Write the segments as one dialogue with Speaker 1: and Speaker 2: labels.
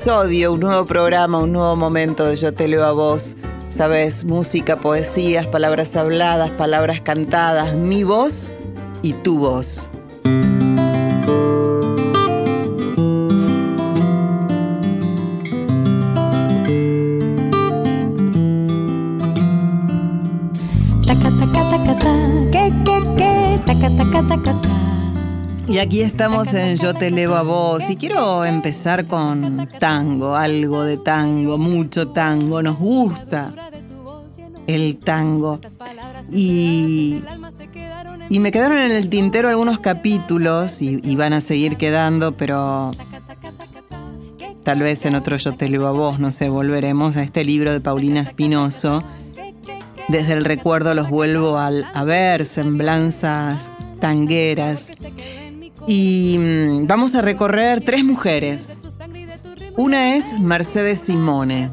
Speaker 1: Episodio, un nuevo programa, un nuevo momento de Yo te leo a vos. Sabes, música, poesías, palabras habladas, palabras cantadas, mi voz y tu voz. Y aquí estamos en Yo te elevo a vos y quiero empezar con tango, algo de tango, mucho tango, nos gusta el tango. Y, y me quedaron en el tintero algunos capítulos y, van a seguir quedando, pero tal vez en otro Yo te elevo a vos, no sé, volveremos a este libro de Paulina Espinoso. Desde el recuerdo los vuelvo a ver, semblanzas tangueras. Y mm, vamos a recorrer tres mujeres. Una es Mercedes Simone,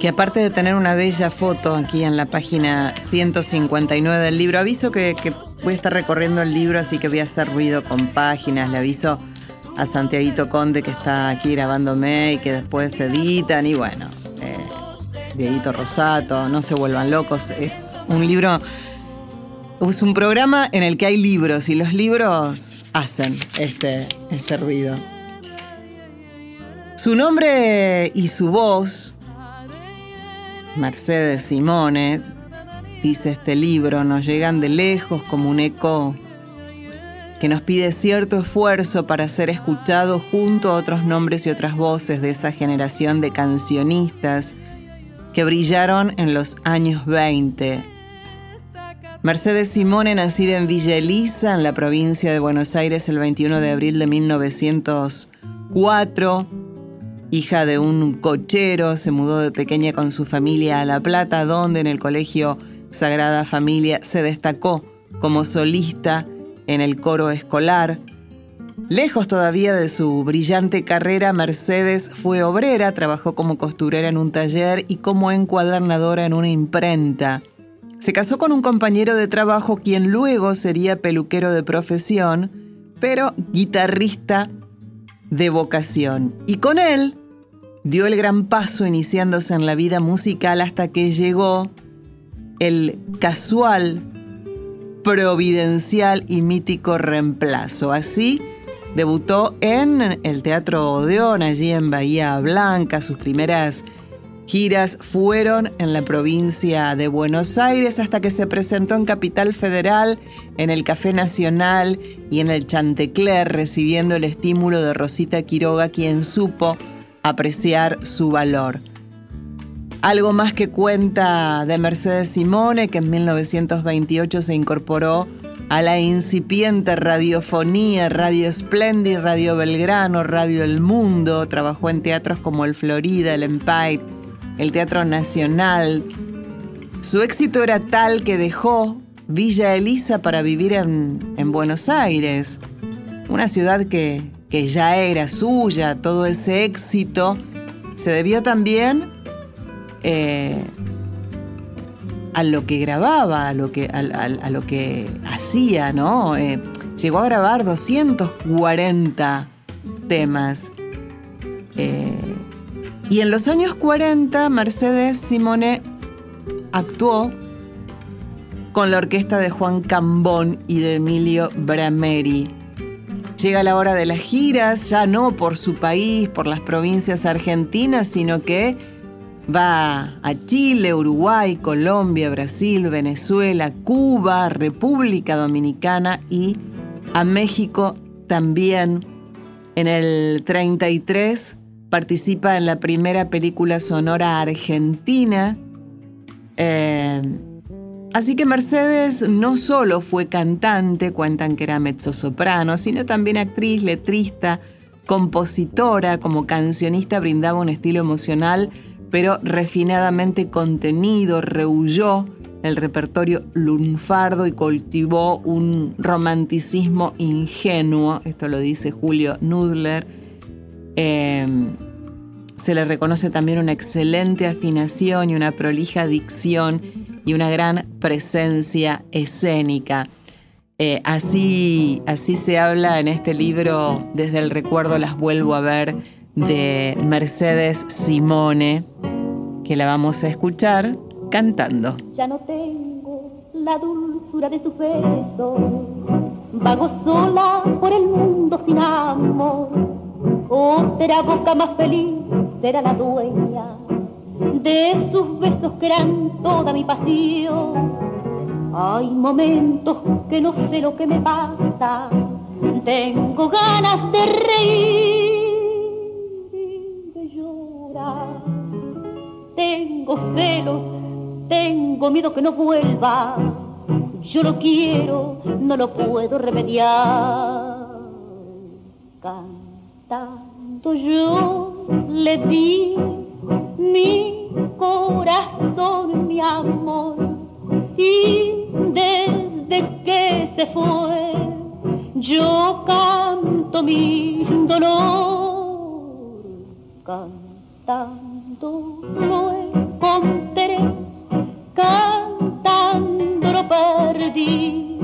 Speaker 1: que aparte de tener una bella foto aquí en la página 159 del libro, aviso que, voy a estar recorriendo el libro, así que voy a hacer ruido con páginas, le aviso a Santiaguito Conde que está aquí grabándome y que después se editan. Y bueno, eh, Rosato, no se vuelvan locos, es un libro es un programa en el que hay libros y los libros hacen este, este ruido. Su nombre y su voz, Mercedes Simone, dice este libro, nos llegan de lejos como un eco que nos pide cierto esfuerzo para ser escuchado junto a otros nombres y otras voces de esa generación de cancionistas que brillaron en los años 20 Mercedes Simone, nacida en Villa Elisa, en la provincia de Buenos Aires, el 21 de abril de 1904. Hija de un cochero, se mudó de pequeña con su familia a La Plata, donde en el colegio Sagrada Familia se destacó como solista en el coro escolar. Lejos todavía de su brillante carrera, Mercedes fue obrera, trabajó como costurera en un taller y como encuadernadora en una imprenta. Se casó con un compañero de trabajo quien luego sería peluquero de profesión, pero guitarrista de vocación. Y con él dio el gran paso iniciándose en la vida musical hasta que llegó el casual, providencial y mítico reemplazo. Así debutó en el Teatro Odeón, allí en Bahía Blanca, sus primeras giras fueron en la provincia de Buenos Aires hasta que se presentó en Capital Federal, en el Café Nacional y en el Chantecler, recibiendo el estímulo de Rosita Quiroga, quien supo apreciar su valor. Algo más que cuenta de Mercedes Simone, que en 1928 se incorporó a la incipiente radiofonía, Radio Splendid, Radio Belgrano, Radio El Mundo, trabajó en teatros como el Florida, el Empire, el Teatro Nacional. Su éxito era tal que dejó Villa Elisa para vivir en, Buenos Aires, una ciudad que, ya era suya, todo ese éxito se debió también eh, a lo que grababa, a lo que, a, lo que hacía, ¿no? Eh, llegó a grabar 240 temas. Eh, y en los años 40, Mercedes Simone actuó con la orquesta de Juan Cambón y de Emilio Brameri. Llega la hora de las giras, ya no por su país, por las provincias argentinas, sino que va a Chile, Uruguay, Colombia, Brasil, Venezuela, Cuba, República Dominicana y a México también. En el 33 participa en la primera película sonora argentina. Eh, así que Mercedes no solo fue cantante, cuentan que era mezzosoprano, sino también actriz, letrista, compositora, como cancionista brindaba un estilo emocional, pero refinadamente contenido, rehuyó el repertorio lunfardo y cultivó un romanticismo ingenuo, esto lo dice Julio Nudler. Em, se le reconoce también una excelente afinación y una prolija dicción y una gran presencia escénica. Eh, así, así se habla en este libro, desde el recuerdo las vuelvo a ver, de Mercedes Simone, que la vamos a escuchar cantando.
Speaker 2: Ya no tengo la dulzura de su beso, vago sola por el mundo sin amor. Oh, será boca más feliz, será la dueña de sus besos que eran toda mi pasión hay momentos que no sé lo que me pasa, tengo ganas de reír y de llorar. Tengo celos, tengo miedo que no vuelva. Yo lo quiero, no lo puedo remediar. Cantando yo le di mi corazón, mi amor, y desde que se fue, yo canto mi dolor, cantando lo encontré, cantando lo perdí,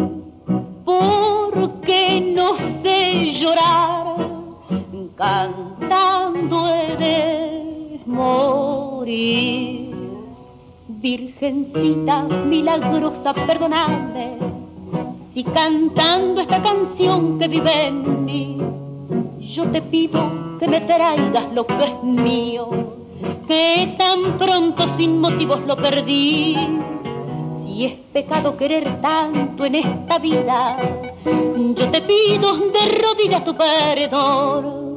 Speaker 2: porque no sé llorar, cantando de morir. Virgencita milagrosa, perdonadme si cantando esta canción que vive en mí, yo te pido que me traigas lo que es mío, que tan pronto sin motivos lo perdí. Si es pecado querer tanto en esta vida, yo te pido de rodillas tu perdón.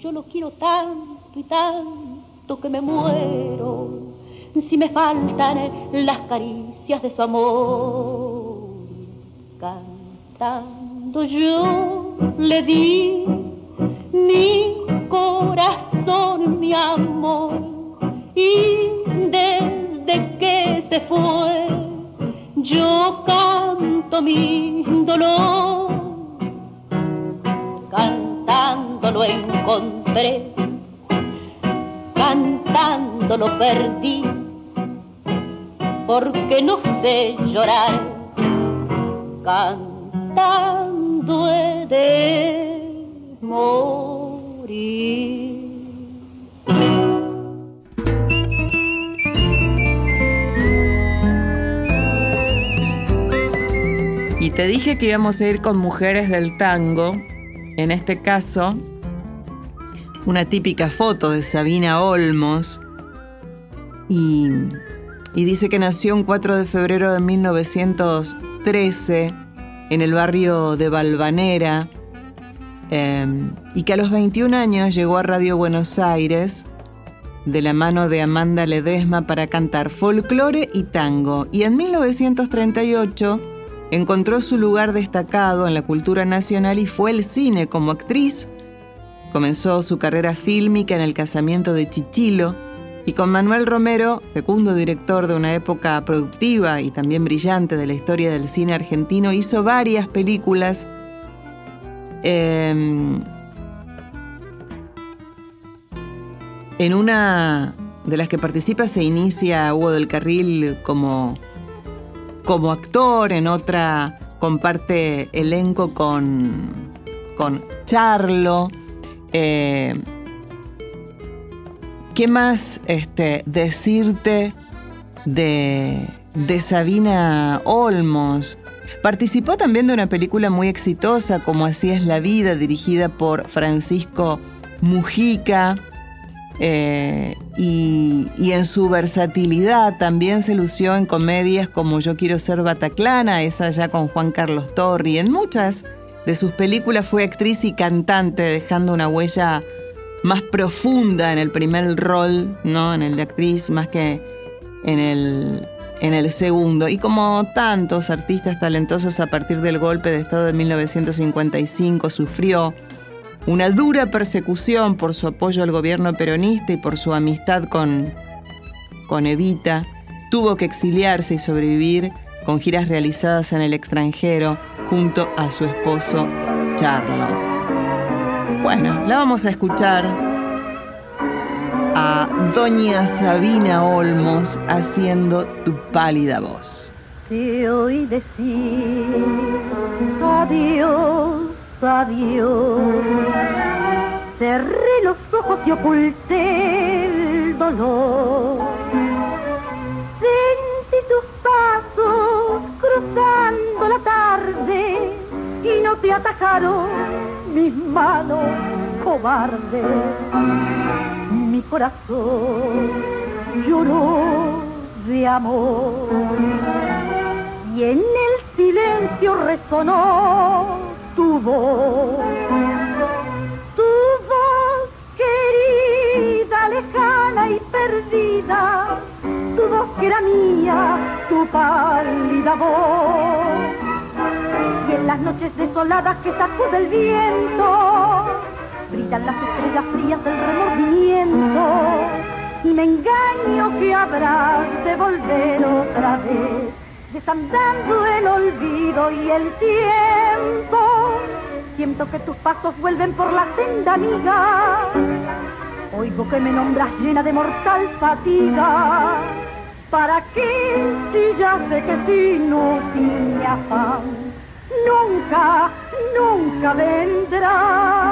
Speaker 2: Yo lo quiero tanto y tanto que me muero si me faltan las caricias de su amor. Cantando yo le di mi corazón, mi amor, y desde que se fue, yo canto mi dolor. Cantando lo encontré, cantando lo perdí porque no sé llorar, cantando he de morir.
Speaker 1: Y te dije que íbamos a ir con mujeres del tango, en este caso, una típica foto de Sabina Olmos, y dice que nació un 4 de febrero de 1913 en el barrio de Balvanera em, y que a los 21 años llegó a Radio Buenos Aires de la mano de Amanda Ledesma para cantar folclore y tango. Y en 1938 encontró su lugar destacado en la cultura nacional y fue el cine como actriz. Comenzó su carrera fílmica en el casamiento de Chichilo, y con Manuel Romero, fecundo director de una época productiva y también brillante de la historia del cine argentino, hizo varias películas. Em, en una de las que participa se inicia Hugo del Carril como, como actor, en otra comparte elenco con, con Charlo. Eh, ¿Qué más este, decirte de, de Sabina Olmos? Participó también de una película muy exitosa como Así es la vida, dirigida por Francisco Mujica. Eh, y, en su versatilidad también se lució en comedias como Yo quiero ser Bataclana, esa ya con Juan Carlos Torri. En muchas de sus películas fue actriz y cantante, dejando una huella más profunda en el primer rol, ¿no? En el de actriz, más que en el, en el segundo. Y como tantos artistas talentosos a partir del golpe de Estado de 1955 sufrió una dura persecución por su apoyo al gobierno peronista y por su amistad con, con Evita, tuvo que exiliarse y sobrevivir con giras realizadas en el extranjero junto a su esposo Charlo. Bueno, la vamos a escuchar a Doña Sabina Olmos haciendo tu pálida voz.
Speaker 3: Te oí decir adiós, adiós. Cerré los ojos y oculté el dolor. Sentí tus pasos cruzando la tarde y no te atajaron mis manos cobardes mi corazón lloró de amor y en el silencio resonó tu voz, querida, lejana y perdida, tu voz que era mía, tu pálida voz. Y en las noches desoladas que sacude el viento, brillan las estrellas frías del remordimiento y me engaño que habrás de volver otra vez, desandando el olvido y el tiempo. Siento que tus pasos vuelven por la senda amiga, oigo que me nombras llena de mortal fatiga. ¿Para qué si ya sé que si no mi afán nunca, nunca vendrá?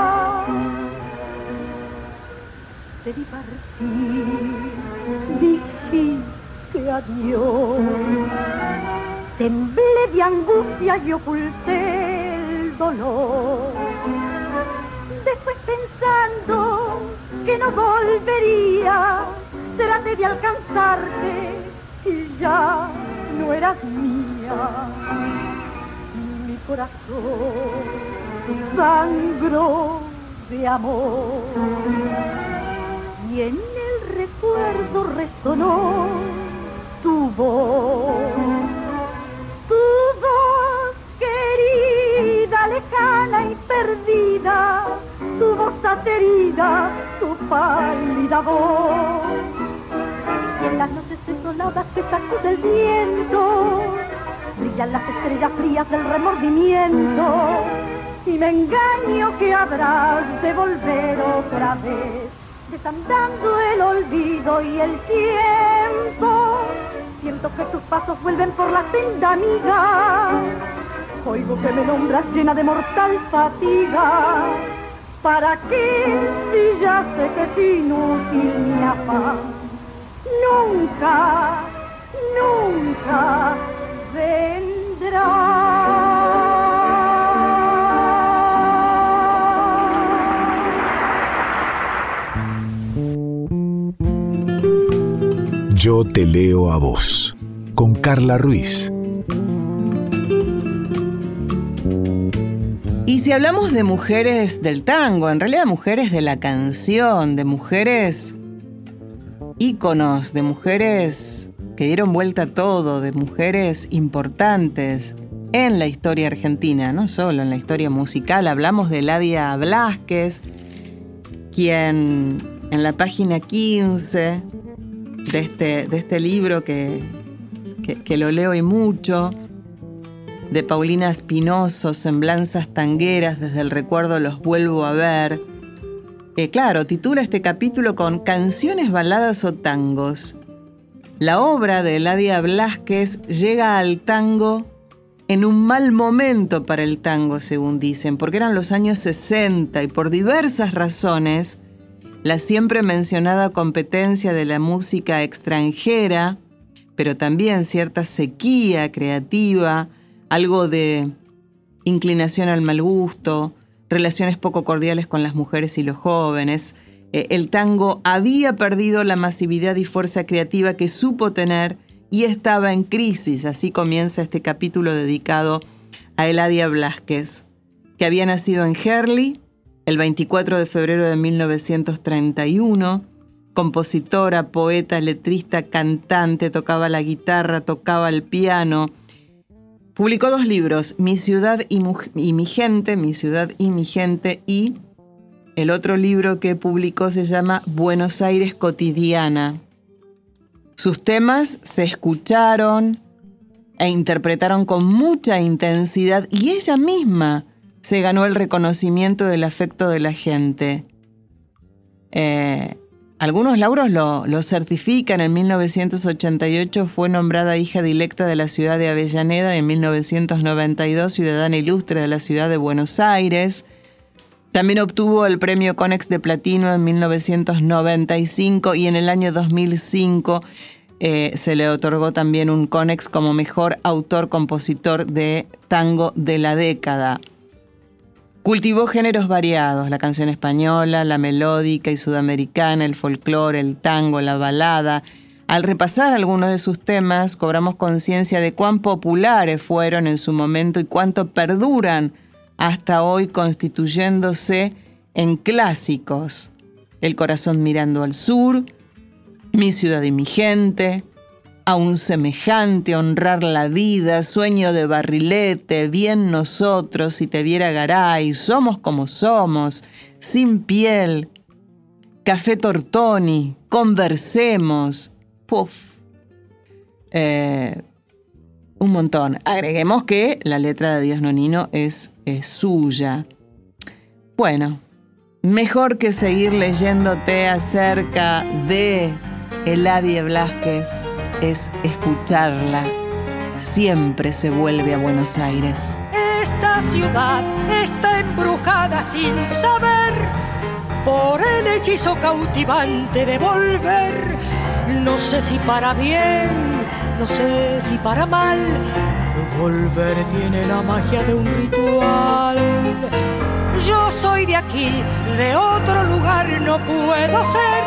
Speaker 3: te vi partir, dijiste adiós. Temblé de angustia y oculté el dolor. Después pensando que no volvería, traté de alcanzarte y ya no eras mía. Mi corazón sangró de amor y en el recuerdo resonó tu voz, lejana y perdida, tu voz aterida, tu pálida voz. Y en las noches desoladas que sacude el viento, brillan las estrellas frías del remordimiento. Y me engaño que habrás de volver otra vez desandando el olvido y el tiempo. Siento que tus pasos vuelven por la senda amiga. Oigo que me nombras llena de mortal fatiga. ¿Para qué si ya sé que es inútil mi afán? Nunca, nunca vendrá.
Speaker 4: Yo te leo a vos, con Carla Ruiz.
Speaker 1: Si hablamos de mujeres del tango, en realidad mujeres de la canción, de mujeres íconos, de mujeres que dieron vuelta a todo, de mujeres importantes en la historia argentina, no solo en la historia musical, hablamos de Ladia Blasquez, quien en la página 15 de este, de este libro que, que, lo leo y mucho, de Paulina Espinoso, Semblanzas Tangueras, desde el recuerdo los vuelvo a ver. Eh, claro, titula este capítulo con Canciones, baladas o tangos. La obra de Eladia Blasquez llega al tango en un mal momento para el tango, según dicen, porque eran los años 60 y por diversas razones la siempre mencionada competencia de la música extranjera, pero también cierta sequía creativa, algo de inclinación al mal gusto, relaciones poco cordiales con las mujeres y los jóvenes. Eh, el tango había perdido la masividad y fuerza creativa que supo tener y estaba en crisis. Así comienza este capítulo dedicado a Eladia Blasquez, que había nacido en Herley el 24 de febrero de 1931, compositora, poeta, letrista, cantante, tocaba la guitarra, tocaba el piano. Publicó dos libros, Mi ciudad y, mi gente, Mi ciudad y mi gente y el otro libro que publicó se llama Buenos Aires cotidiana. Sus temas se escucharon e interpretaron con mucha intensidad y ella misma se ganó el reconocimiento del afecto de la gente. Eh, algunos lauros lo, certifican. En 1988 fue nombrada hija directa de la ciudad de Avellaneda en 1992 ciudadana ilustre de la ciudad de Buenos Aires. También obtuvo el premio Conex de Platino en 1995 y en el año 2005 eh, se le otorgó también un Conex como mejor autor-compositor de tango de la década. Cultivó géneros variados, la canción española, la melódica y sudamericana, el folclore, el tango, la balada. Al repasar algunos de sus temas, cobramos conciencia de cuán populares fueron en su momento y cuánto perduran hasta hoy constituyéndose en clásicos. El corazón mirando al sur, Mi ciudad y mi gente, a un semejante honrar la vida, sueño de barrilete, bien nosotros, si te viera Garay, somos como somos, sin piel, café tortoni, conversemos, puf. Eh, un montón. Agreguemos que la letra de Dios Nonino es, es suya. Bueno, mejor que seguir leyéndote acerca de Eladia Blasquez es escucharla. Siempre se vuelve a Buenos Aires.
Speaker 5: Esta ciudad está embrujada sin saber por el hechizo cautivante de volver. No sé si para bien no sé si para mal, volver tiene la magia de un ritual. Yo soy de aquí, de otro lugar no puedo ser.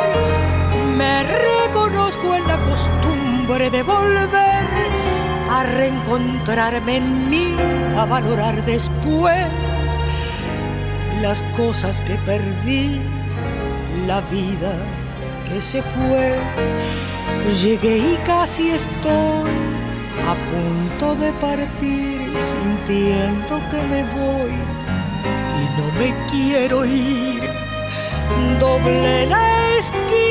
Speaker 5: Me reconozco en la costumbre de volver a reencontrarme en mí, a valorar después las cosas que perdí, la vida que se fue Llegué y casi estoy a punto de partir, sintiendo que me voy y no me quiero ir. Doblé la esquina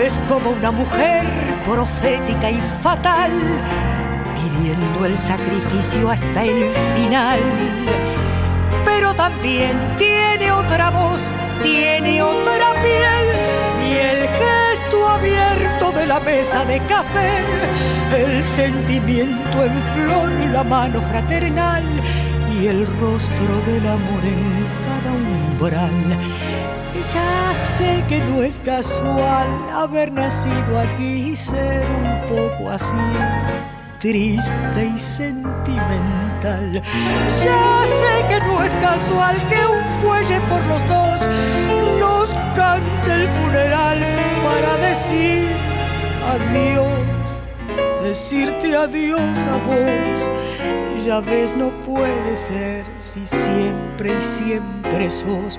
Speaker 5: Es como una mujer profética y fatal, pidiendo el sacrificio hasta el final. Pero también tiene otra voz, tiene otra piel y el gesto abierto de la mesa de café, el sentimiento en flor, la mano fraternal y el rostro del amor en cada umbral. Ya sé que no es casual haber nacido aquí y ser un poco así, triste y sentimental. Ya sé que no es casual que un fuelle por los dos nos cante el funeral para decir adiós, decirte adiós a vos. Ya ves, no puede ser si siempre y siempre sos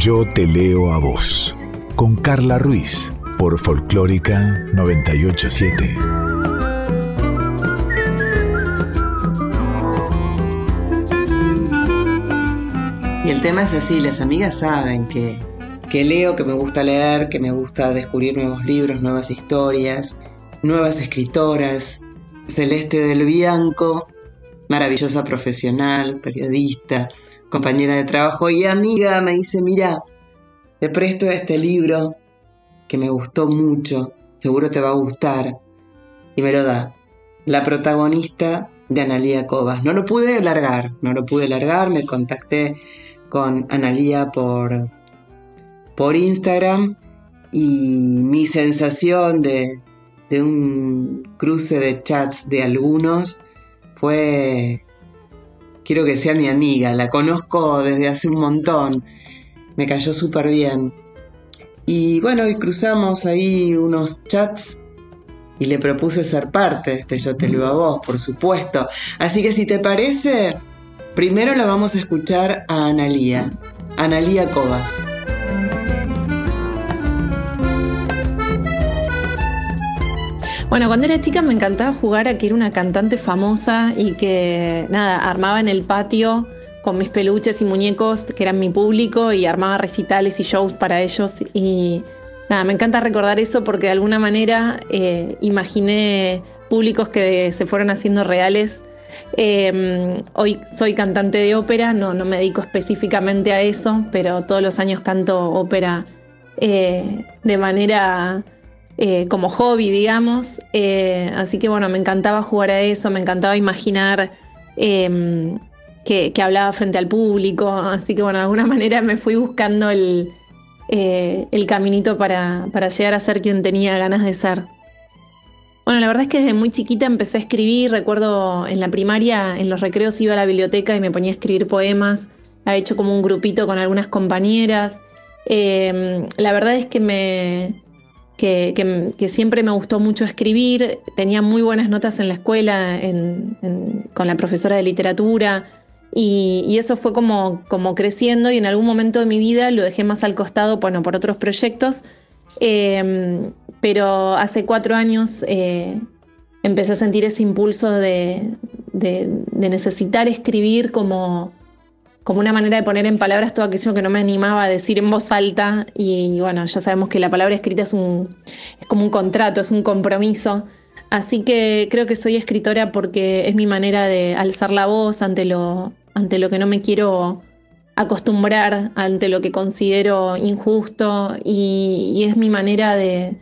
Speaker 4: Yo te leo a vos, con Carla Ruiz, por Folclórica 987.
Speaker 1: Y el tema es así, las amigas saben que, que leo, que me gusta leer, que me gusta descubrir nuevos libros, nuevas historias, nuevas escritoras. Celeste del Bianco maravillosa profesional, periodista, compañera de trabajo y amiga, me dice, mira, te presto este libro que me gustó mucho, seguro te va a gustar, y me lo da. La protagonista de Analía Cobas. No lo pude largar, no lo pude largar, me contacté con Analía por, por Instagram y mi sensación de, de un cruce de chats de algunos fue, quiero que sea mi amiga, la conozco desde hace un montón, me cayó súper bien. Y bueno, y cruzamos ahí unos chats y le propuse ser parte de Yo te lo a vos, por supuesto. Así que si te parece, primero la vamos a escuchar a Analía, Analía Cobas.
Speaker 6: Bueno, cuando era chica me encantaba jugar a que era una cantante famosa y que, nada, armaba en el patio con mis peluches y muñecos, que eran mi público, y armaba recitales y shows para ellos. Y nada, me encanta recordar eso porque de alguna manera eh, imaginé públicos que se fueron haciendo reales. Em, hoy soy cantante de ópera, no, no me dedico específicamente a eso, pero todos los años canto ópera eh, de manera eh, como hobby, digamos. Eh, así que bueno, me encantaba jugar a eso, me encantaba imaginar em, que, hablaba frente al público. Así que bueno, de alguna manera me fui buscando el, eh, caminito para, para llegar a ser quien tenía ganas de ser. Bueno, la verdad es que desde muy chiquita empecé a escribir. Recuerdo en la primaria, en los recreos iba a la biblioteca y me ponía a escribir poemas. Había hecho como un grupito con algunas compañeras. Em, la verdad es que me, que, siempre me gustó mucho escribir, tenía muy buenas notas en la escuela con la profesora de literatura. Y, eso fue como, creciendo y en algún momento de mi vida lo dejé más al costado bueno, por otros proyectos, em, pero hace cuatro años eh, empecé a sentir ese impulso de necesitar escribir como como una manera de poner en palabras todo aquello que no me animaba a decir en voz alta. Y bueno, ya sabemos que la palabra escrita es, un, es como un contrato, es un compromiso. Así que creo que soy escritora porque es mi manera de alzar la voz ante lo, ante lo que no me quiero acostumbrar, ante lo que considero injusto y, es mi manera de,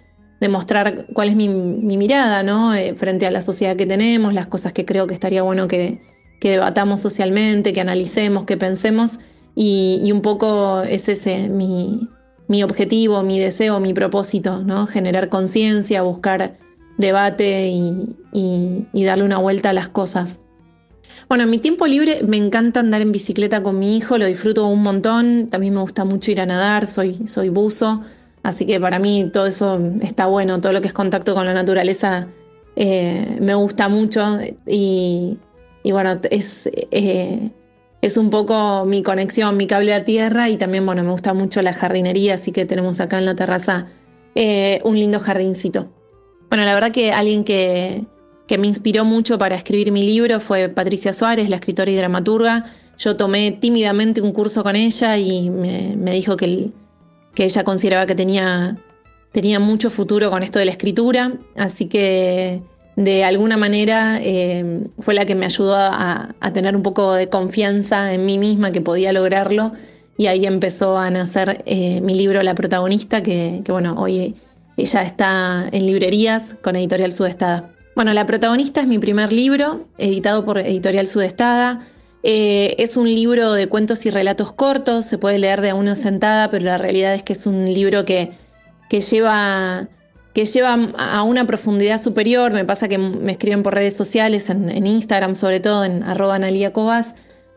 Speaker 6: mostrar cuál es mi, mirada ¿no? Eh, frente a la sociedad que tenemos, las cosas que creo que estaría bueno que, que debatamos socialmente, que analicemos, que pensemos y, un poco es ese mi, objetivo, mi deseo, mi propósito, ¿no? Generar conciencia, buscar debate y, darle una vuelta a las cosas. Bueno, en mi tiempo libre me encanta andar en bicicleta con mi hijo, lo disfruto un montón, también me gusta mucho ir a nadar, soy, soy buzo, así que para mí todo eso está bueno, todo lo que es contacto con la naturaleza eh, me gusta mucho y, y bueno, es, eh, es un poco mi conexión, mi cable a tierra y también, bueno, me gusta mucho la jardinería, así que tenemos acá en la terraza eh, un lindo jardincito. Bueno, la verdad que alguien que, me inspiró mucho para escribir mi libro fue Patricia Suárez, la escritora y dramaturga. Yo tomé tímidamente un curso con ella y me, dijo que, que, ella consideraba que tenía, tenía mucho futuro con esto de la escritura, así que de alguna manera eh, fue la que me ayudó a, tener un poco de confianza en mí misma que podía lograrlo y ahí empezó a nacer eh, mi libro La protagonista, que, bueno, hoy ella está en librerías con Editorial Sudestada. Bueno, La protagonista es mi primer libro, editado por Editorial Sudestada. Eh, es un libro de cuentos y relatos cortos, se puede leer de a una sentada, pero la realidad es que es un libro que, que lleva que lleva a una profundidad superior. Me pasa que me escriben por redes sociales, en, Instagram sobre todo, en arroba Analia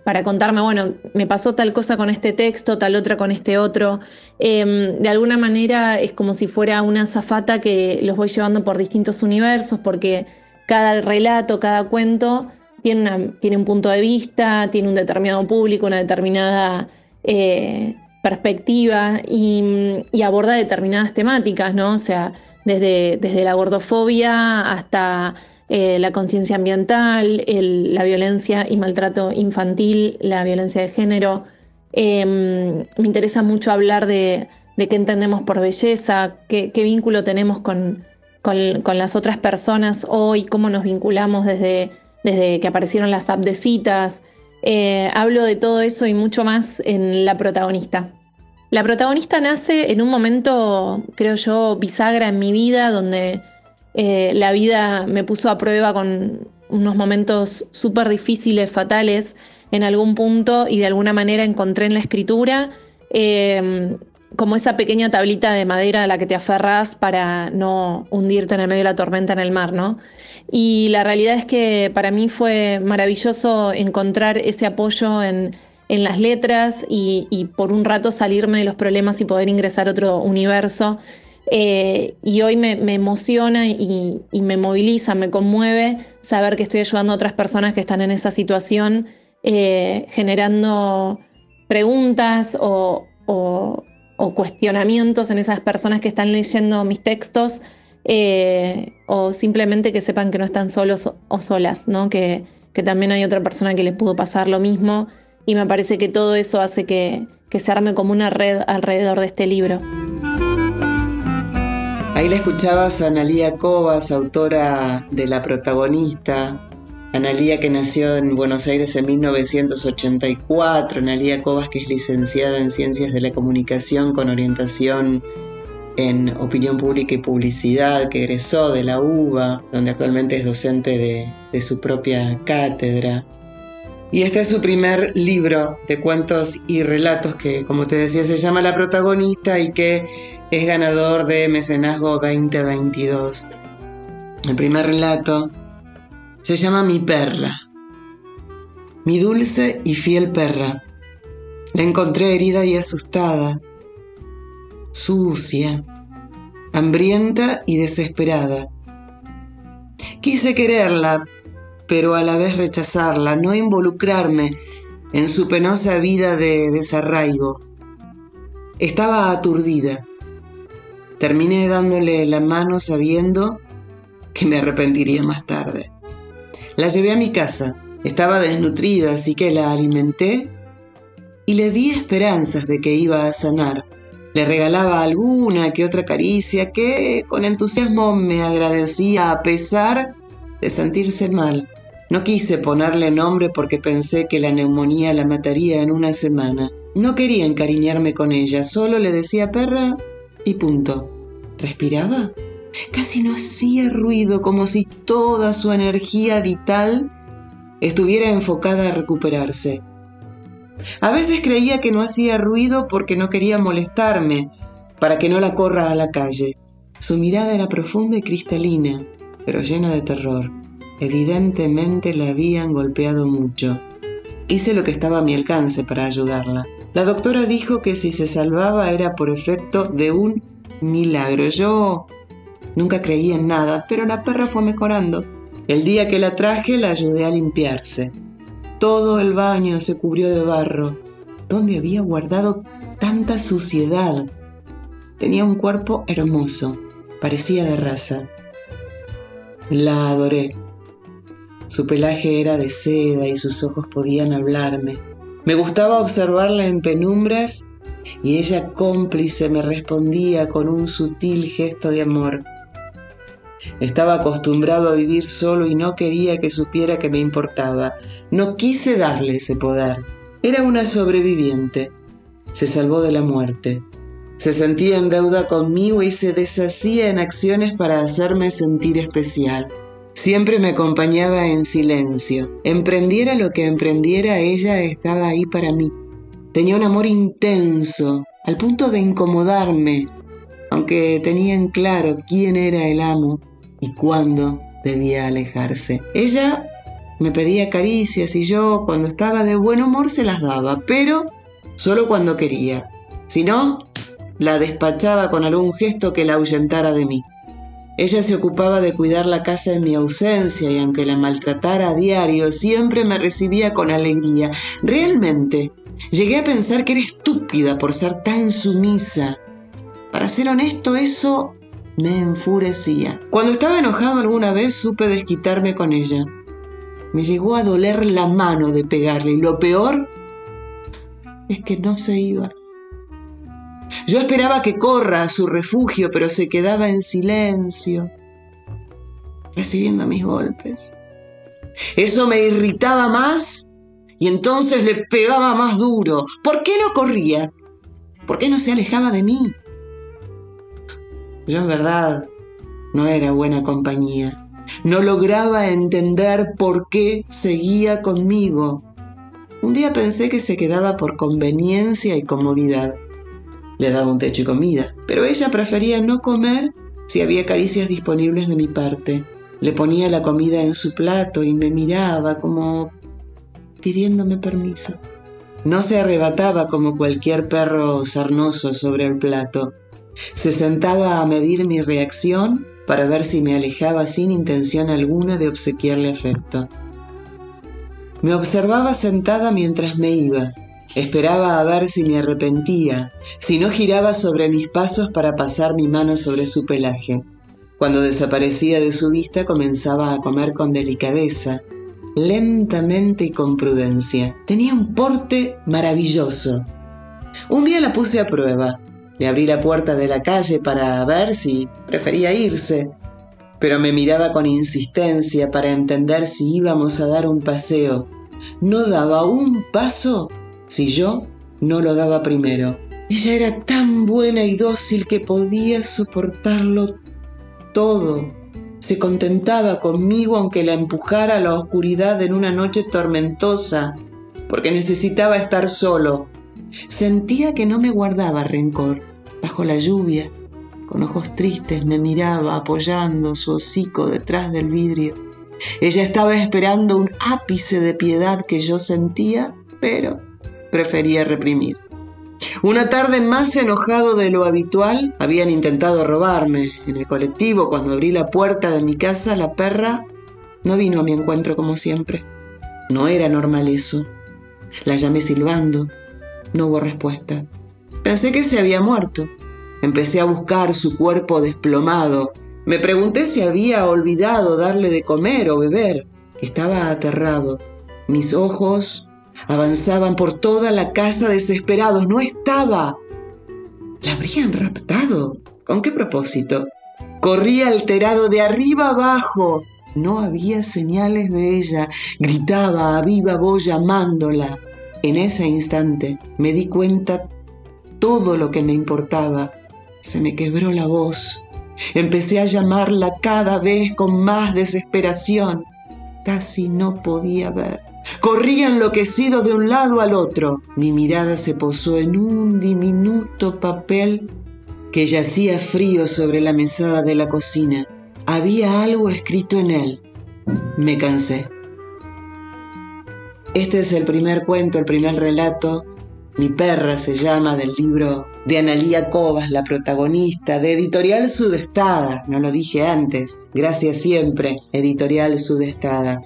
Speaker 6: para contarme, bueno, me pasó tal cosa con este texto, tal otra con este otro. Em, de alguna manera es como si fuera una zafata que los voy llevando por distintos universos, porque cada relato, cada cuento tiene, un punto de vista, tiene un determinado público, una determinada eh, perspectiva y, aborda determinadas temáticas, ¿no? O sea, desde, la gordofobia hasta eh, la conciencia ambiental, la violencia y maltrato infantil, la violencia de género. Em, me interesa mucho hablar de, qué entendemos por belleza, qué, vínculo tenemos con, las otras personas hoy, cómo nos vinculamos desde desde que aparecieron las app de citas. Eh, hablo de todo eso y mucho más en La protagonista. La protagonista nace en un momento, creo yo, bisagra en mi vida, donde eh, la vida me puso a prueba con unos momentos súper difíciles, fatales, en algún punto y de alguna manera encontré en la escritura em, como esa pequeña tablita de madera a la que te aferras para no hundirte en el medio de la tormenta en el mar, ¿no? Y la realidad es que para mí fue maravilloso encontrar ese apoyo en, las letras y, por un rato salirme de los problemas y poder ingresar a otro universo. Eh, y hoy me, emociona y, me moviliza, me conmueve saber que estoy ayudando a otras personas que están en esa situación, eh, generando preguntas o, cuestionamientos en esas personas que están leyendo mis textos eh, o simplemente que sepan que no están solos o solas, ¿no? Que, también hay otra persona que le pudo pasar lo mismo y me parece que todo eso hace que, que se arme como una red alrededor de este libro.
Speaker 1: Ahí la escuchabas a Analía Cobas, autora de La protagonista. Analía que nació en Buenos Aires en 1984. Analía Cobas que es licenciada en Ciencias de la Comunicación con orientación en opinión pública y publicidad, que egresó de la UBA, donde actualmente es docente de, su propia cátedra. Y este es su primer libro de cuentos y relatos que, como te decía, se llama La protagonista y que es ganador de Mecenazgo 2022. El primer relato se llama Mi perra. Mi dulce y fiel perra. La encontré herida y asustada sucia, hambrienta y desesperada. Quise quererla, pero a la vez rechazarla, no involucrarme en su penosa vida de desarraigo. Estaba aturdida. Terminé dándole la mano sabiendo que me arrepentiría más tarde. La llevé a mi casa. Estaba desnutrida, así que la alimenté y le di esperanzas de que iba a sanar. Le regalaba alguna que otra caricia que con entusiasmo me agradecía a pesar de sentirse mal. No quise ponerle nombre porque pensé que la neumonía la mataría en una semana. No quería encariñarme con ella, solo le decía perra y punto. ¿Respiraba? Casi no hacía ruido, como si toda su energía vital estuviera enfocada a recuperarse. A veces creía que no hacía ruido porque no quería molestarme, para que no la corra a la calle. Su mirada era profunda y cristalina, pero llena de terror. Evidentemente la habían golpeado mucho. Hice lo que estaba a mi alcance para ayudarla. La doctora dijo que si se salvaba era por efecto de un milagro. Yo nunca creí en nada, pero la perra fue mejorando. El día que la traje la ayudé a limpiarse. Todo el baño se cubrió de barro. ¿Dónde había guardado tanta suciedad? Tenía un cuerpo hermoso, parecía de raza. La adoré. Su pelaje era de seda y sus ojos podían hablarme. Me gustaba observarla en penumbras y ella cómplice me respondía con un sutil gesto de amor. Estaba acostumbrado a vivir solo y no quería que supiera que me importaba. No quise darle ese poder. Era una sobreviviente. Se salvó de la muerte. Se sentía en deuda conmigo y se deshacía en acciones para hacerme sentir especial. Siempre me acompañaba en silencio. Emprendiera lo que emprendiera, ella estaba ahí para mí. Tenía un amor intenso, al punto de incomodarme, aunque tenía en claro quién era el amo y cuándo debía alejarse. Ella me pedía caricias y yo, cuando estaba de buen humor, se las daba, pero solo cuando quería. Si no, la despachaba con algún gesto que la ahuyentara de mí. Ella se ocupaba de cuidar la casa en mi ausencia y aunque la maltratara a diario, siempre me recibía con alegría. Realmente, llegué a pensar que era estúpida por ser tan sumisa. Para ser honesto, eso me enfurecía. Cuando estaba enojado alguna vez supe desquitarme con ella. Me llegó a doler la mano de pegarle y lo peor es que no se iba. Yo esperaba que corra a su refugio, pero se quedaba en silencio, recibiendo mis golpes. Eso me irritaba más y entonces le pegaba más duro. ¿Por qué no corría? ¿Por qué no se alejaba de mí? Yo en verdad no era buena compañía. No lograba entender por qué seguía conmigo. Un día pensé que se quedaba por conveniencia y comodidad. Le daba un techo y comida, pero ella prefería no comer si había caricias disponibles de mi parte. Le ponía la comida en su plato y me miraba como pidiéndome permiso. No se arrebataba como cualquier perro sarnoso sobre el plato. Se sentaba a medir mi reacción para ver si me alejaba sin intención alguna de obsequiarle afecto. Me observaba sentada mientras me iba. Esperaba a ver si me arrepentía, si no giraba sobre mis pasos para pasar mi mano sobre su pelaje. Cuando desaparecía de su vista comenzaba a comer con delicadeza, lentamente y con prudencia. Tenía un porte maravilloso. Un día la puse a prueba. Le abrí la puerta de la calle para ver si prefería irse, pero me miraba con insistencia para entender si íbamos a dar un paseo. No daba un paso si yo no lo daba primero. Ella era tan buena y dócil que podía soportarlo todo. Se contentaba conmigo aunque la empujara a la oscuridad en una noche tormentosa, porque necesitaba estar solo. Sentía que no me guardaba rencor bajo la lluvia, con ojos tristes, me miraba apoyando su hocico detrás del vidrio. Ella estaba esperando un ápice de piedad que yo sentía, pero prefería reprimir. Una tarde más enojado de lo habitual, habían intentado robarme. En el colectivo, cuando abrí la puerta de mi casa, la perra no vino a mi encuentro como siempre. No era normal eso. La llamé silbando. No hubo respuesta. Pensé que se había muerto. Empecé a buscar su cuerpo desplomado. Me pregunté si había olvidado darle de comer o beber. Estaba aterrado. Mis ojos avanzaban por toda la casa desesperados. No estaba. ¿La habrían raptado? ¿Con qué propósito? Corría alterado de arriba abajo. No había señales de ella. Gritaba a viva voz llamándola. En ese instante me di cuenta todo lo que me importaba. Se me quebró la voz. Empecé a llamarla cada vez con más desesperación. Casi no podía ver. Corría enloquecido de un lado al otro. Mi mirada se posó en un diminuto papel que yacía frío sobre la mesada de la cocina. Había algo escrito en él. Me cansé. Este es el primer cuento, el primer relato mi perra se llama del libro de Analía Cobas, la protagonista, de Editorial Sudestada, no lo dije antes, gracias siempre, Editorial Sudestada.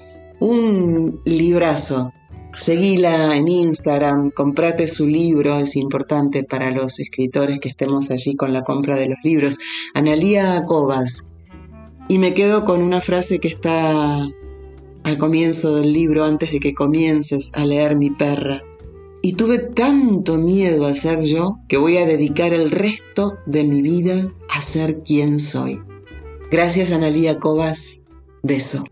Speaker 1: Un librazo. Seguila en Instagram, comprate su libro, es importante para los escritores que estemos allí con la compra de los libros. Analía Cobas. Y me quedo con una frase que está al comienzo del libro, antes de que comiences a leer Mi perra. Y tuve tanto miedo a ser yo que voy a dedicar el resto de mi vida a ser quien soy. Gracias Analía Cobas. Beso.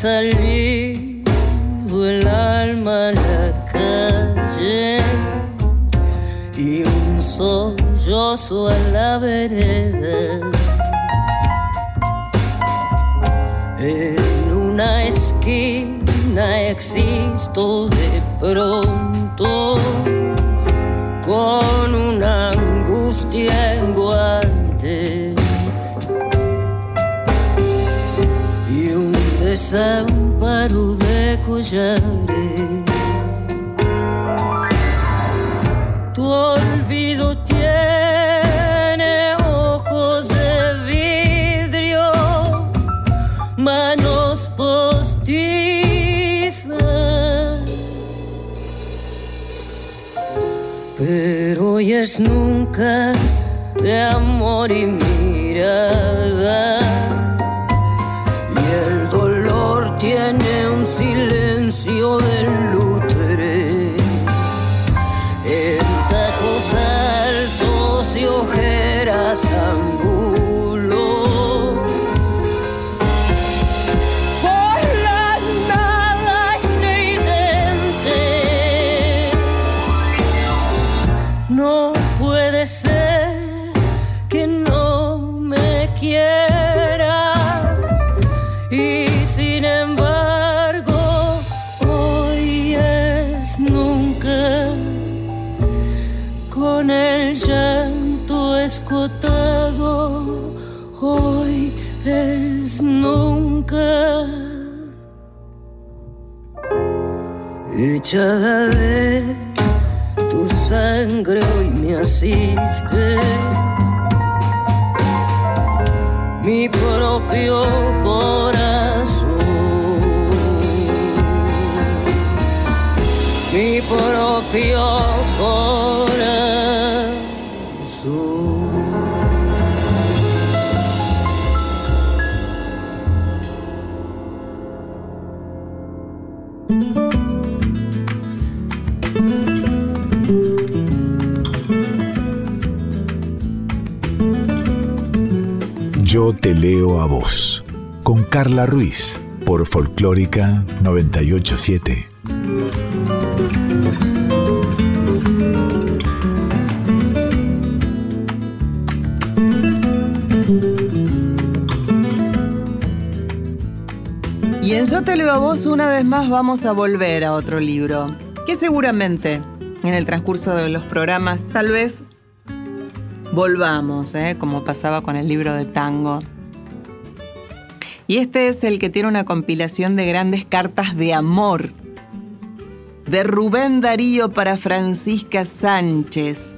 Speaker 7: Salido el alma a la calle y un sollozo a la vereda. En una esquina existo de pronto con una angustia desamparo de tu olvido tiene ojos de vidrio, manos postizas. Pero hoy es nunca de amor y mirada
Speaker 8: Echada de tu sangre hoy me asiste. Mi propio corazón, mi propio
Speaker 4: Yo te leo a vos, con Carla Ruiz, por Folclórica 987.
Speaker 1: Y en Yo te leo a vos una vez más vamos a volver a otro libro, que seguramente en el transcurso de los programas tal vez volvamos, ¿eh? como pasaba con el libro de tango. Y este es el que tiene una compilación de grandes cartas de amor de Rubén Darío para Francisca Sánchez.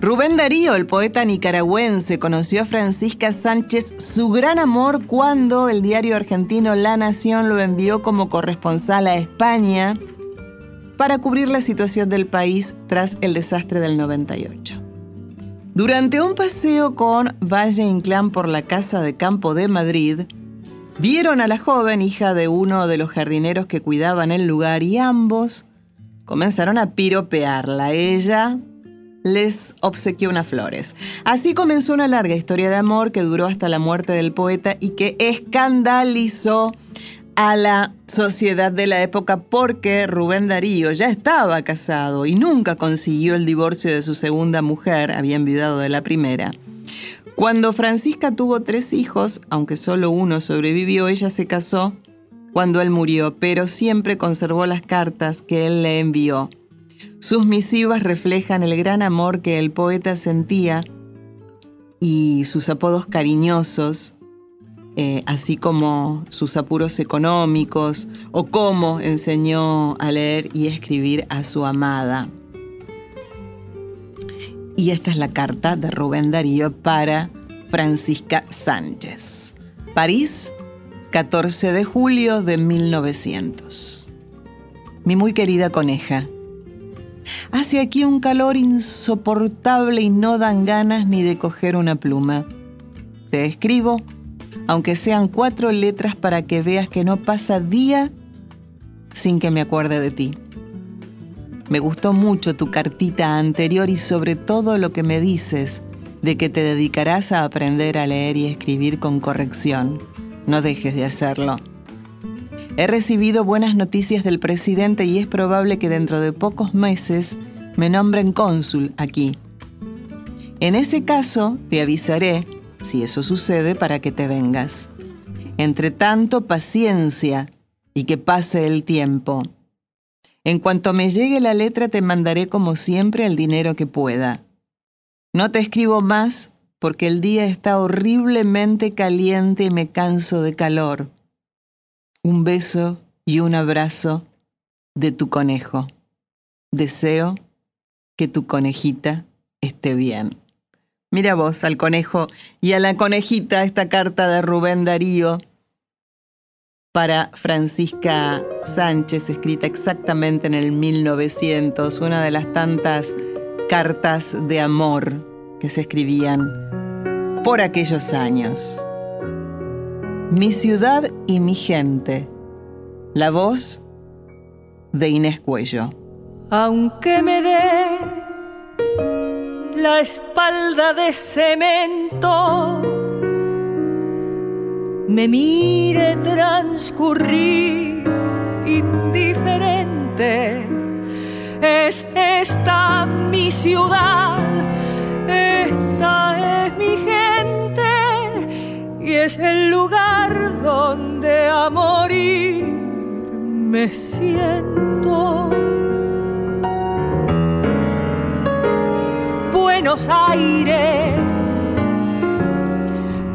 Speaker 1: Rubén Darío, el poeta nicaragüense, conoció a Francisca Sánchez su gran amor cuando el diario argentino La Nación lo envió como corresponsal a España para cubrir la situación del país tras el desastre del 98. Durante un paseo con Valle Inclán por la casa de campo de Madrid, vieron a la joven hija de uno de los jardineros que cuidaban el lugar y ambos comenzaron a piropearla. Ella les obsequió unas flores. Así comenzó una larga historia de amor que duró hasta la muerte del poeta y que escandalizó a la sociedad de la época porque Rubén Darío ya estaba casado y nunca consiguió el divorcio de su segunda mujer, había enviudado de la primera. Cuando Francisca tuvo tres hijos, aunque solo uno sobrevivió, ella se casó cuando él murió, pero siempre conservó las cartas que él le envió. Sus misivas reflejan el gran amor que el poeta sentía y sus apodos cariñosos eh, así como sus apuros económicos o cómo enseñó a leer y escribir a su amada. Y esta es la carta de Rubén Darío para Francisca Sánchez. París, 14 de julio de 1900. Mi muy querida coneja, hace aquí un calor insoportable y no dan ganas ni de coger una pluma. Te escribo aunque sean cuatro letras para que veas que no pasa día sin que me acuerde de ti. Me gustó mucho tu cartita anterior y sobre todo lo que me dices de que te dedicarás a aprender a leer y escribir con corrección. No dejes de hacerlo. He recibido buenas noticias del presidente y es probable que dentro de pocos meses me nombren cónsul aquí. En ese caso, te avisaré si eso sucede, para que te vengas. Entre tanto, paciencia y que pase el tiempo. En cuanto me llegue la letra, te mandaré como siempre el dinero que pueda. No te escribo más porque el día está horriblemente caliente y me canso de calor. Un beso y un abrazo de tu conejo. Deseo que tu conejita esté bien. Mira vos, al conejo y a la conejita esta carta de Rubén Darío para Francisca Sánchez, escrita exactamente en el 1900, una de las tantas cartas de amor que se escribían por aquellos años. Mi ciudad y mi gente. La voz de Inés Cuello.
Speaker 8: Aunque me dé la espalda de cemento me mire transcurrir indiferente. Es esta mi ciudad, esta es mi gente y es el lugar donde a morir me siento. Buenos Aires,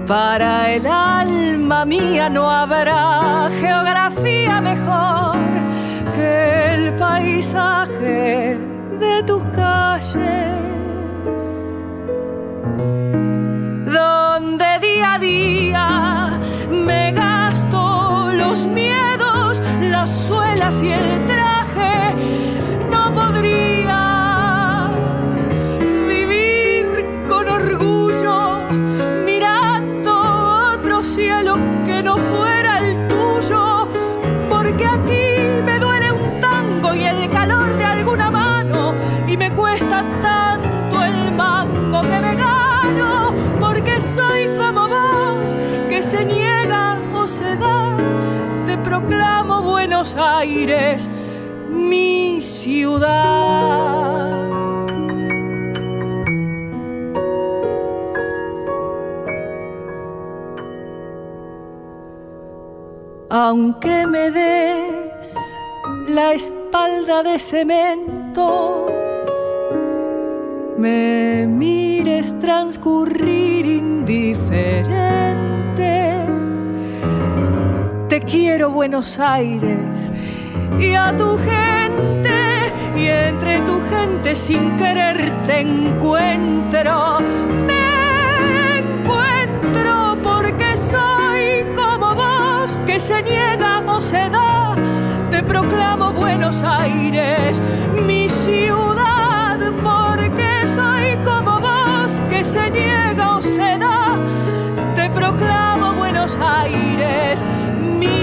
Speaker 9: Para el alma mía no habrá geografía mejor que el paisaje de tus calles. Donde día a día me gasto los miedos, las suelas y el Buenos Aires, mi ciudad. Aunque me des la espalda de cemento, me mires transcurrir indiferente. Quiero Buenos Aires y a tu gente, y entre tu gente sin querer te encuentro. Me encuentro porque soy como vos que se niega o se da. Te proclamo Buenos Aires, mi ciudad, porque soy como vos que se niega o se da. Te proclamo Buenos Aires, mi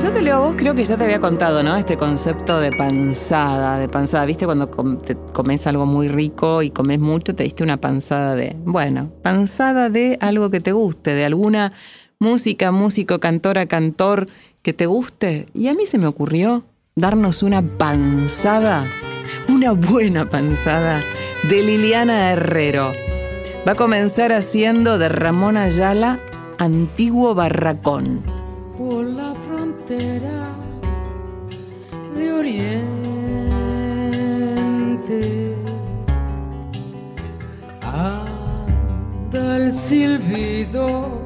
Speaker 1: Yo te leo a vos, creo que ya te había contado, ¿no? Este concepto de panzada, de panzada. ¿Viste cuando te comes algo muy rico y comes mucho, te diste una panzada de, bueno, panzada de algo que te guste, de alguna música, músico, cantora, cantor que te guste? Y a mí se me ocurrió darnos una panzada, una buena panzada de Liliana Herrero. Va a comenzar haciendo de Ramón Ayala Antiguo Barracón.
Speaker 10: por la frontera de Oriente. Anda el silbido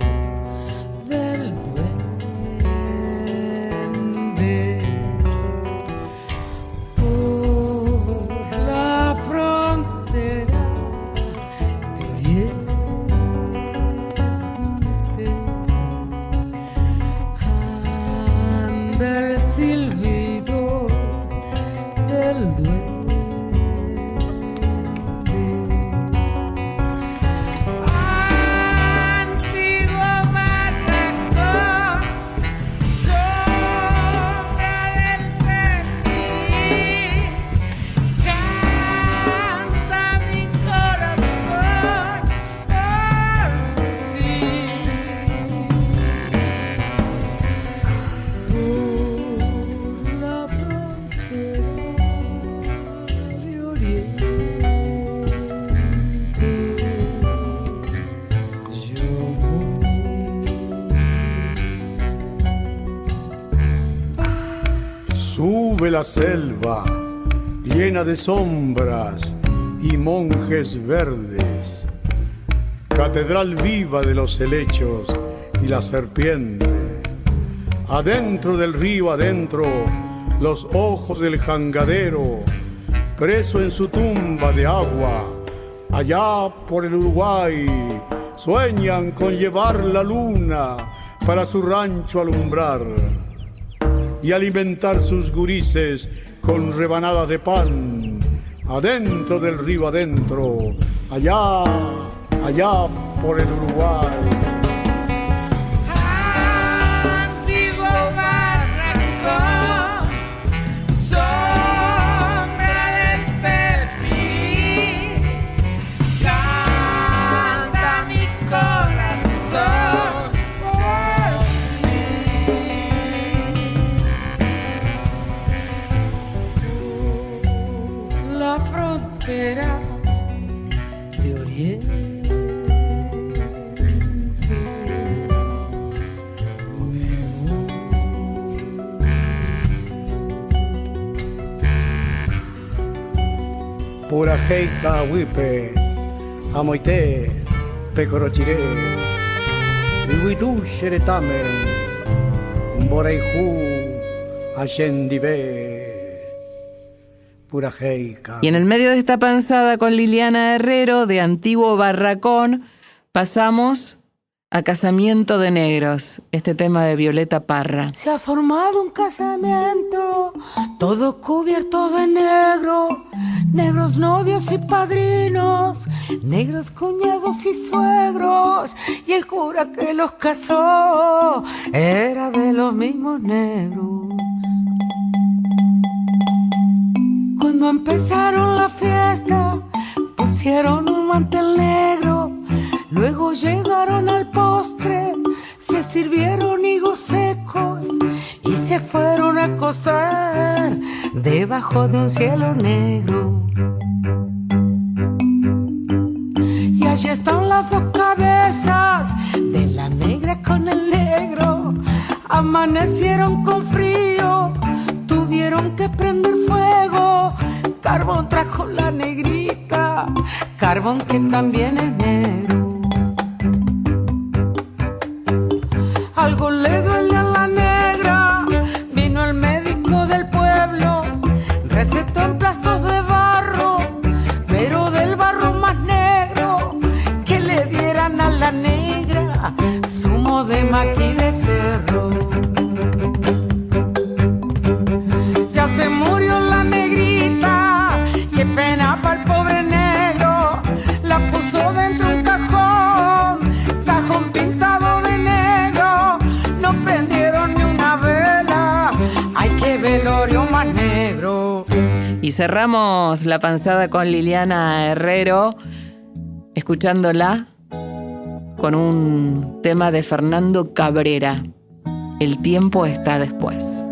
Speaker 10: la
Speaker 11: selva llena de sombras y monjes verdes, catedral viva de los helechos y la serpiente. Adentro del río, adentro, los ojos del jangadero, preso en su tumba de agua, allá por el Uruguay, sueñan con llevar la luna para su rancho alumbrar y alimentar sus gurises con rebanadas de pan, adentro del río adentro, allá, allá por el Uruguay. Pura heika wipe, amoite, pecorochire, iwitu sheretamen, boreihu, ashendive.
Speaker 1: Y en el medio de esta panzada con Liliana Herrero de Antiguo Barracón, pasamos a Casamiento de Negros, este tema de Violeta Parra.
Speaker 9: Se ha formado un casamiento, todo cubierto de negro, negros novios y padrinos, negros cuñados y suegros, y el cura que los casó era de los mismos negros. Cuando empezaron la fiesta, pusieron un mantel negro Luego llegaron al postre, se sirvieron higos secos y se fueron a acostar debajo de un cielo negro. Y allí están las dos cabezas de la negra con el negro. Amanecieron con frío, tuvieron que prender fuego. Carbón trajo la negrita, carbón que también es negro. Algo le duele a la negra. Vino el médico del pueblo, recetó en plastos de barro, pero del barro más negro que le dieran a la negra, zumo de maqui de cerro.
Speaker 1: Y cerramos la panzada con Liliana Herrero, escuchándola con un tema de Fernando Cabrera. El tiempo está después.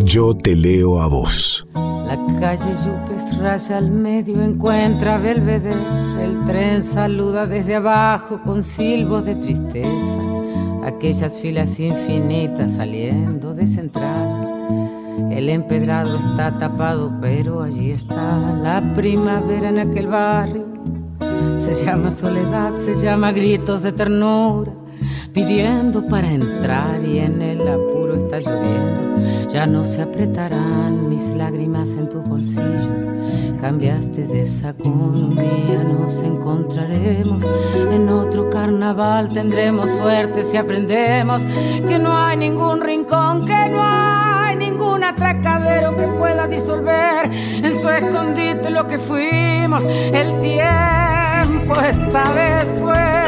Speaker 4: Yo te leo a vos.
Speaker 9: La calle Yupes raya al medio, encuentra Belvedere. El tren saluda desde abajo con silbos de tristeza. Aquellas filas infinitas saliendo de central. El empedrado está tapado, pero allí está la primavera en aquel barrio. Se llama soledad, se llama gritos de ternura, pidiendo para entrar y en el apuro está lloviendo. Ya no se apretarán mis lágrimas en tus bolsillos. Cambiaste de sacón, un día nos encontraremos. En otro carnaval tendremos suerte si aprendemos que no hay ningún rincón, que no hay ningún atracadero que pueda disolver en su escondite lo que fuimos. El tiempo está después.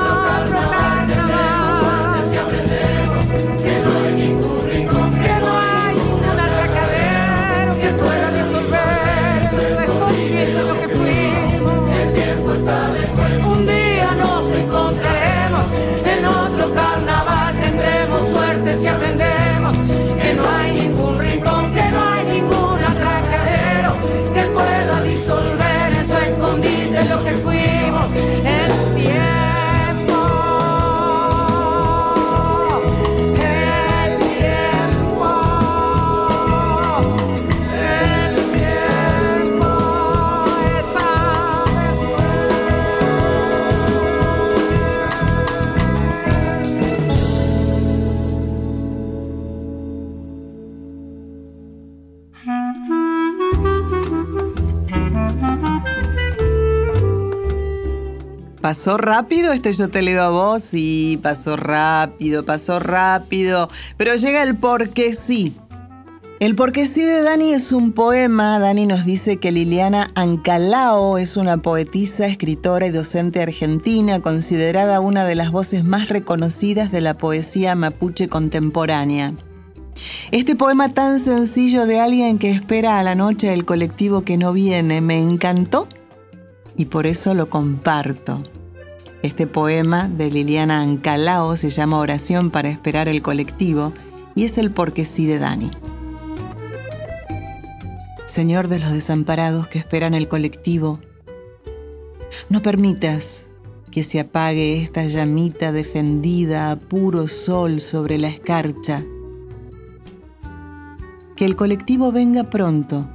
Speaker 1: ¿Pasó rápido este yo te leo a vos? Sí, pasó rápido, pasó rápido. Pero llega el porque sí. El porque sí de Dani es un poema. Dani nos dice que Liliana Ancalao es una poetisa, escritora y docente argentina, considerada una de las voces más reconocidas de la poesía mapuche contemporánea. Este poema tan sencillo de alguien que espera a la noche del colectivo que no viene me encantó y por eso lo comparto. Este poema de Liliana Ancalao se llama Oración para esperar el colectivo y es el porque sí de Dani. Señor de los desamparados que esperan el colectivo, no permitas que se apague esta llamita defendida a puro sol sobre la escarcha. Que el colectivo venga pronto,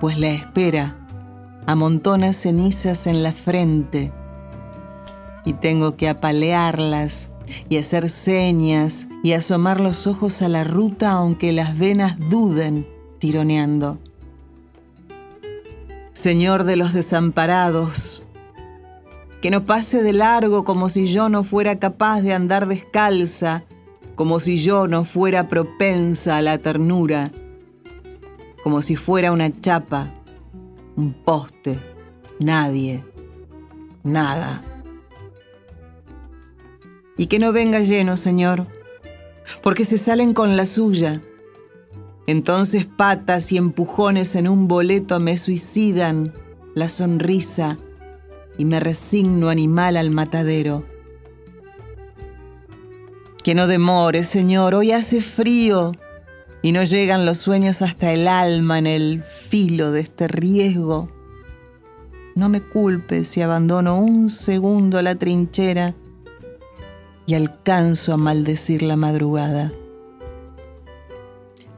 Speaker 1: pues la espera amontona cenizas en la frente y tengo que apalearlas y hacer señas y asomar los ojos a la ruta aunque las venas duden tironeando. Señor de los desamparados, que no pase de largo como si yo no fuera capaz de andar descalza, como si yo no fuera propensa a la ternura, como si fuera una chapa, un poste, nadie, nada. Y que no venga lleno, Señor, porque se salen con la suya entonces patas y empujones en un boleto me suicidan la sonrisa y me resigno animal al matadero. Que no demore, Señor, hoy hace frío y no llegan los sueños hasta el alma en el filo de este riesgo. No me culpes si abandono un segundo la trinchera y alcanzo a maldecir la madrugada.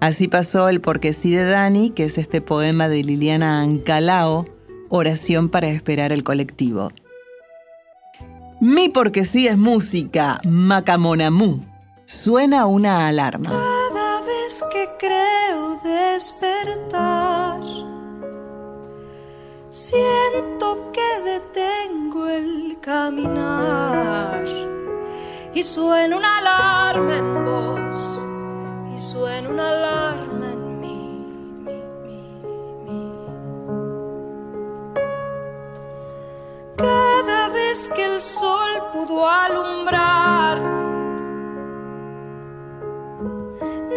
Speaker 1: Así pasó el Porque sí de Dani, que es este poema de Liliana Ancalao, Oración para esperar el colectivo. Mi porque sí es música, Macamonamú. Suena una alarma.
Speaker 12: Cada vez que creo despertar, siento que detengo el caminar y suena una alarma en voz suena una alarma en mí, mí, mí. Cada vez que el sol pudo alumbrar,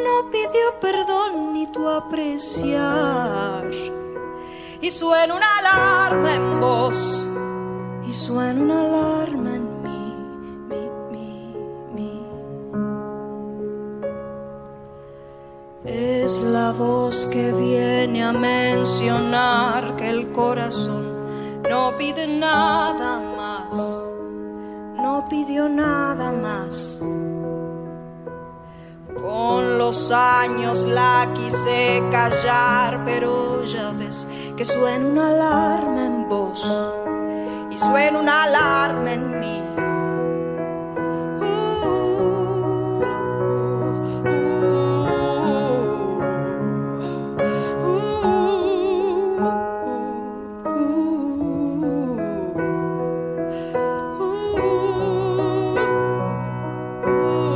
Speaker 12: no pidió perdón ni tu apreciar. Y suena una alarma en voz, y suena una alarma en Es la voz que viene a mencionar que el corazón no pide nada más, no pidió nada más. Con los años la quise callar, pero ya ves que suena una alarma en vos y suena una alarma en mí que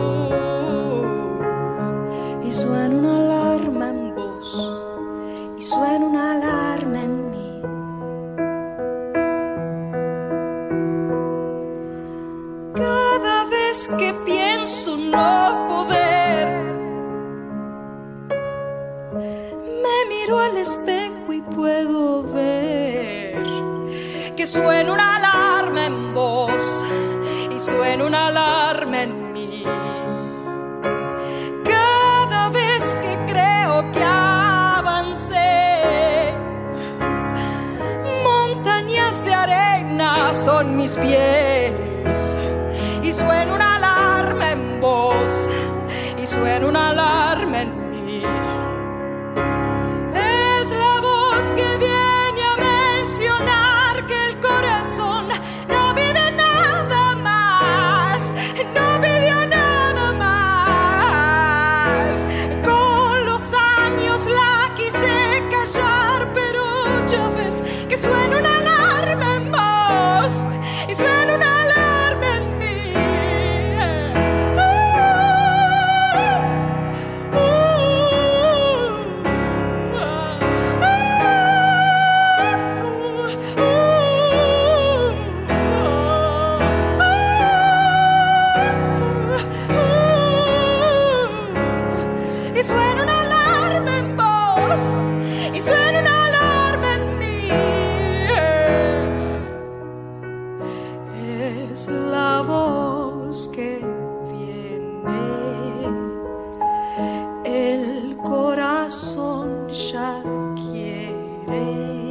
Speaker 1: já querer.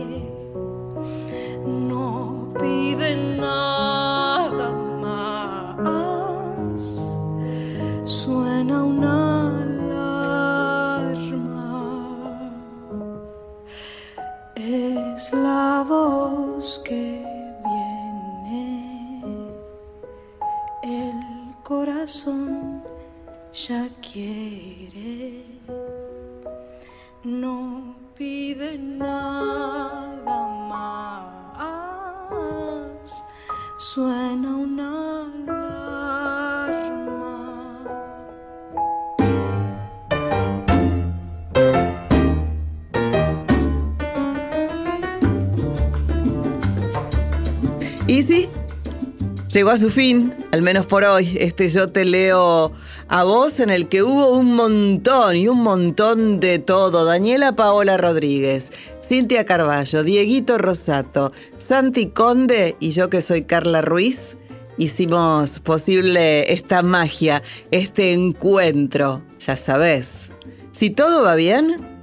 Speaker 1: Llegó a su fin, al menos por hoy, este yo te leo a vos en el que hubo un montón y un montón de todo. Daniela Paola Rodríguez, Cintia Carballo, Dieguito Rosato, Santi Conde y yo que soy Carla Ruiz. Hicimos posible esta magia, este encuentro, ya sabes. Si todo va bien,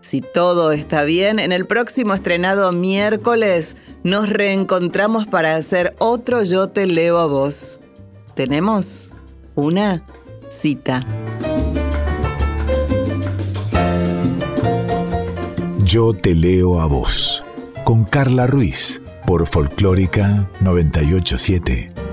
Speaker 1: si todo está bien, en el próximo estrenado miércoles nos reencontramos para hacer otro Yo te leo a vos. Tenemos una cita.
Speaker 4: Yo te leo a vos. Con Carla Ruiz por Folclórica 987.